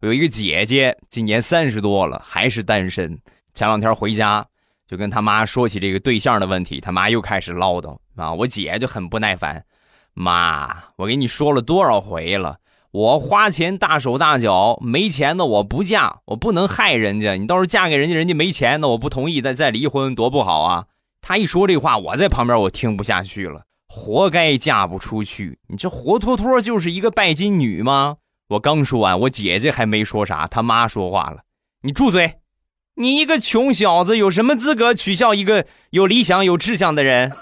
有一个姐姐，今年三十多了，还是单身。前两天回家，就跟他妈说起这个对象的问题，他妈又开始唠叨啊。我姐就很不耐烦，妈，我给你说了多少回了，我花钱大手大脚，没钱的我不嫁，我不能害人家。你到时候嫁给人家，人家没钱的，我不同意，再再离婚，多不好啊。他一说这话，我在旁边我听不下去了，活该嫁不出去，你这活脱脱就是一个拜金女吗？我刚说完，我姐姐还没说啥，他妈说话了：“你住嘴！你一个穷小子有什么资格取笑一个有理想、有志向的人？”